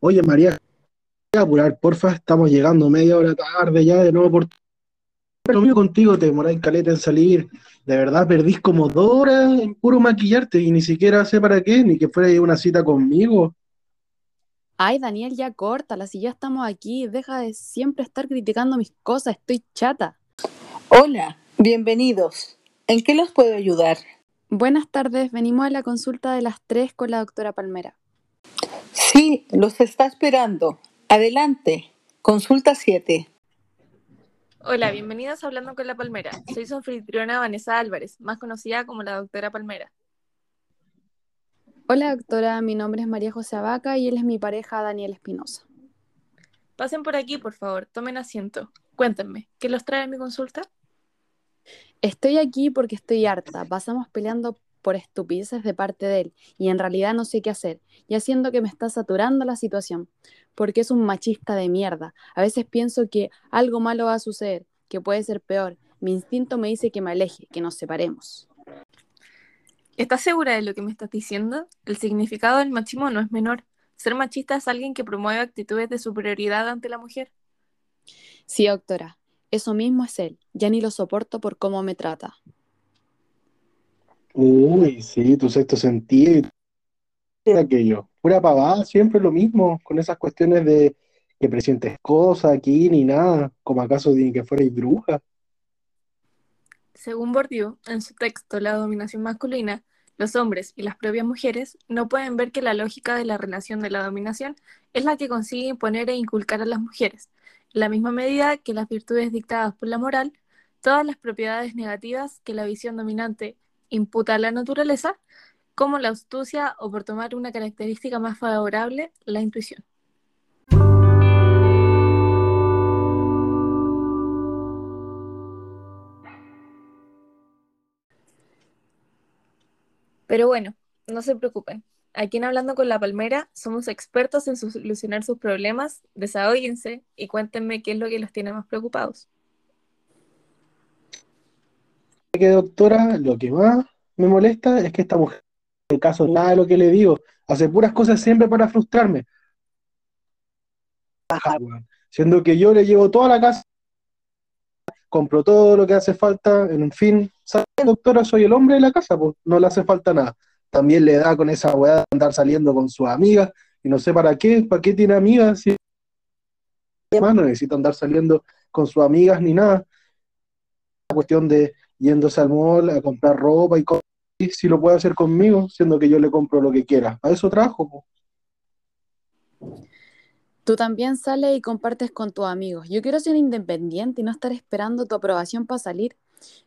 Oye, María, voy a apurar, porfa, estamos llegando media hora tarde ya de nuevo por... Lo mío contigo, te demoráis caleta en salir. De verdad, perdís como dos horas en puro maquillarte y ni siquiera sé para qué, ni que fuera una cita conmigo. Ay, Daniel, ya córtala, si ya estamos aquí, deja de siempre estar criticando mis cosas, estoy chata. Hola, bienvenidos. ¿En qué los puedo ayudar? Buenas tardes, venimos a la consulta de las tres con la doctora Palmera. Los está esperando. Adelante. Consulta 7. Hola, bienvenidos a Hablando con la Palmera. Soy su anfitriona Vanessa Álvarez, más conocida como la doctora Palmera. Hola doctora, mi nombre es María José Abaca y él es mi pareja Daniel Espinosa. Pasen por aquí, por favor, tomen asiento. Cuéntenme, ¿qué los trae a mi consulta? Estoy aquí porque estoy harta. Pasamos peleando por estupideces de parte de él y en realidad no sé qué hacer, y haciendo que me está saturando la situación, porque es un machista de mierda. A veces pienso que algo malo va a suceder, que puede ser peor. Mi instinto me dice que me aleje, que nos separemos. ¿Estás segura de lo que me estás diciendo? El significado del machismo no es menor. Ser machista es alguien que promueve actitudes de superioridad ante la mujer. Sí, doctora, eso mismo es él. Ya ni lo soporto por cómo me trata. Uy, sí, tu sexto sentido. Era aquello. Pura pavada, siempre lo mismo, con esas cuestiones de que presientes cosas aquí ni nada, como acaso de que fuerais bruja. Según Bourdieu, en su texto La dominación masculina, los hombres y las propias mujeres no pueden ver que la lógica de la relación de la dominación es la que consigue imponer e inculcar a las mujeres, en la misma medida que las virtudes dictadas por la moral, todas las propiedades negativas que la visión dominante imputa la naturaleza, como la astucia o por tomar una característica más favorable, la intuición. Pero bueno, no se preocupen. Aquí en Hablando con la Palmera somos expertos en solucionar sus problemas, desahóguense y cuéntenme qué es lo que los tiene más preocupados. Que doctora, lo que más me molesta es que esta mujer, en el caso nada de lo que le digo, hace puras cosas siempre para frustrarme. Siendo que yo le llevo toda la casa, compro todo lo que hace falta, en fin, ¿sabe, doctora? Soy el hombre de la casa, pues no le hace falta nada. También le da con esa weá de andar saliendo con sus amigas, y no sé para qué, para qué tiene amigas, si no necesita andar saliendo con sus amigas ni nada. La cuestión de yéndose al mall a comprar ropa y cosas, si lo puede hacer conmigo, siendo que yo le compro lo que quiera. A eso trabajo. Tú también sales y compartes con tus amigos. Yo quiero ser independiente y no estar esperando tu aprobación para salir,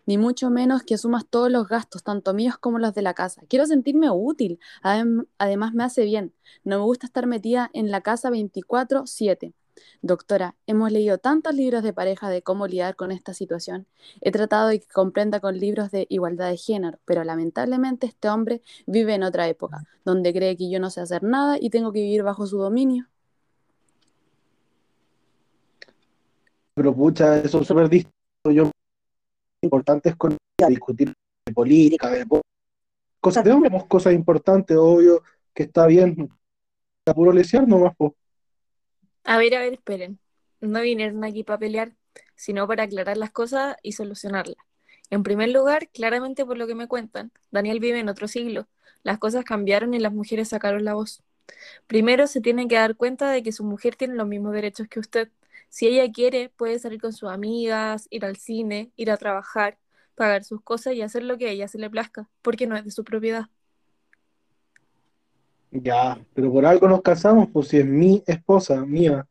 ni mucho menos que asumas todos los gastos, tanto míos como los de la casa. Quiero sentirme útil, Adem- además me hace bien. No me gusta estar metida en la casa 24/7. Doctora, hemos leído tantos libros de pareja de cómo lidiar con esta situación. He tratado de que comprenda con libros de igualdad de género, pero lamentablemente este hombre vive en otra época, donde cree que yo no sé hacer nada y tengo que vivir bajo su dominio. Pero pucha, eso es súper distinto. Importante es con discutir de política, de cosas hombres, cosas importantes, obvio, que está bien. Puro lesear nomás, po. A ver, a ver, esperen. No vinieron aquí para pelear, sino para aclarar las cosas y solucionarlas. En primer lugar, claramente por lo que me cuentan, Daniel vive en otro siglo. Las cosas cambiaron y las mujeres sacaron la voz. Primero se tiene que dar cuenta de que su mujer tiene los mismos derechos que usted. Si ella quiere, puede salir con sus amigas, ir al cine, ir a trabajar, pagar sus cosas y hacer lo que a ella se le plazca, porque no es de su propiedad. Ya, pero por algo nos casamos, pues si es mi esposa, mía.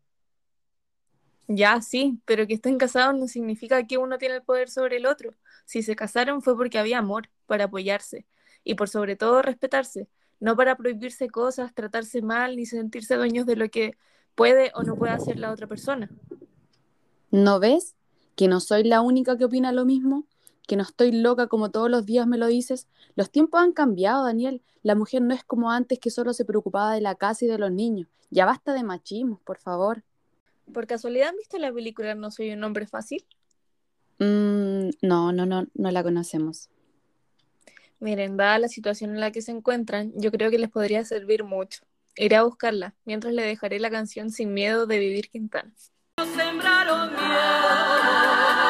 Ya, sí, pero que estén casados no significa que uno tiene el poder sobre el otro. Si se casaron fue porque había amor, para apoyarse y por sobre todo respetarse, no para prohibirse cosas, tratarse mal ni sentirse dueños de lo que puede o no puede hacer la otra persona. ¿No ves que no soy la única que opina lo mismo? ¿Que no estoy loca como todos los días me lo dices? Los tiempos han cambiado, Daniel. La mujer no es como antes que solo se preocupaba de la casa y de los niños. Ya basta de machismo, por favor. ¿Por casualidad han visto la película No soy un hombre fácil? Mm, no, no, no, no la conocemos. Miren, dada la situación en la que se encuentran, yo creo que les podría servir mucho. Iré a buscarla, mientras le dejaré la canción Sin Miedo de Vivir Quintana. Nos sembraron miedo,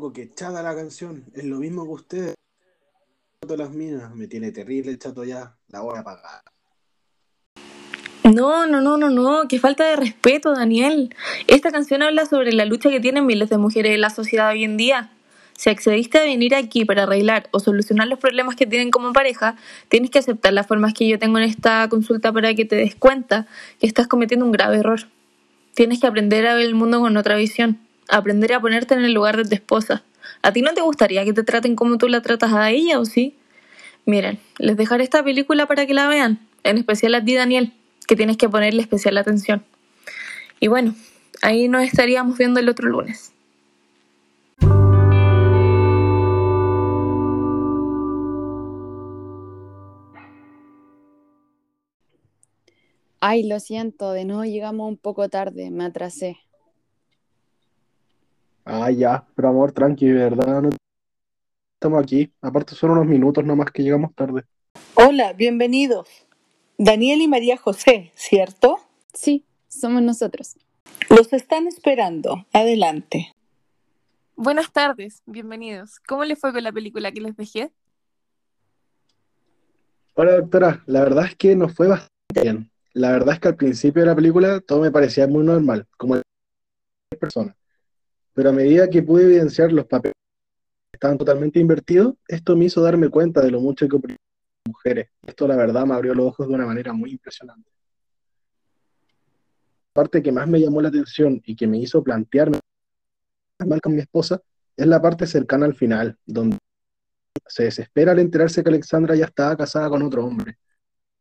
loco, que chata la canción. Es lo mismo que. Chato las minas. Me tiene terrible el chato ya. La voy a pagar. No, no, no, no, no, qué falta de respeto, Daniel. Esta canción habla sobre la lucha que tienen miles de mujeres en la sociedad hoy en día. Si accediste a venir aquí para arreglar o solucionar los problemas que tienen como pareja, tienes que aceptar las formas que yo tengo en esta consulta para que te des cuenta que estás cometiendo un grave error. Tienes que aprender a ver el mundo con otra visión, aprender a ponerte en el lugar de tu esposa. ¿A ti no te gustaría que te traten como tú la tratas a ella o sí? Miren, les dejaré esta película para que la vean, en especial a ti, Daniel, que tienes que ponerle especial atención. Y bueno, ahí nos estaríamos viendo el otro lunes. Ay, lo siento, de nuevo llegamos un poco tarde, me atrasé. Ah, ya. Pero amor, tranqui, de verdad. No estamos aquí. Aparte, son unos minutos nomás que llegamos tarde. Hola, bienvenidos. Daniel y María José, ¿cierto? Sí, somos nosotros. Los están esperando. Adelante. Buenas tardes, bienvenidos. ¿Cómo les fue con la película que les dejé? Hola, doctora. La verdad es que nos fue bastante bien. La verdad es que al principio de la película todo me parecía muy normal, como persona. Pero a medida que pude evidenciar los papeles que estaban totalmente invertidos, esto me hizo darme cuenta de lo mucho que las mujeres. Esto, la verdad, me abrió los ojos de una manera muy impresionante. La parte que más me llamó la atención y que me hizo plantearme mal con mi esposa es la parte cercana al final, donde se desespera al enterarse que Alexandra ya estaba casada con otro hombre.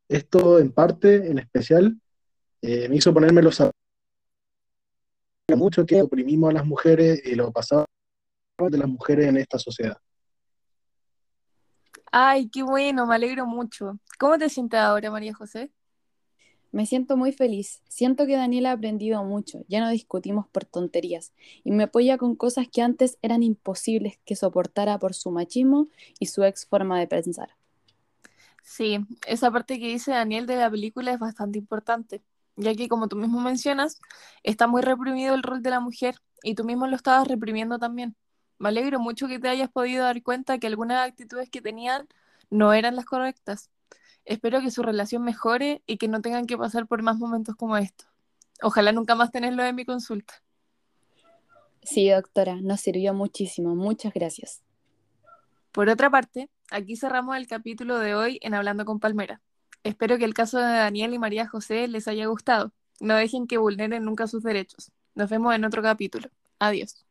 Esto, en parte, en especial, eh, me hizo ponerme los zapatos mucho que oprimimos a las mujeres y lo pasado de las mujeres en esta sociedad. Ay, qué bueno, me alegro mucho. ¿Cómo te sientes ahora, María José? Me siento muy feliz. Siento que Daniel ha aprendido mucho. Ya no discutimos por tonterías. Y me apoya con cosas que antes eran imposibles que soportara por su machismo y su ex forma de pensar. Sí, esa parte que dice Daniel de la película es bastante importante, ya que como tú mismo mencionas, está muy reprimido el rol de la mujer y tú mismo lo estabas reprimiendo también. Me alegro mucho que te hayas podido dar cuenta que algunas actitudes que tenían no eran las correctas. Espero que su relación mejore y que no tengan que pasar por más momentos como estos. Ojalá nunca más tenerlo en mi consulta. Sí, doctora, nos sirvió muchísimo. Muchas gracias. Por otra parte, aquí cerramos el capítulo de hoy en Hablando con Palmera. Espero que el caso de Daniel y María José les haya gustado. No dejen que vulneren nunca sus derechos. Nos vemos en otro capítulo. Adiós.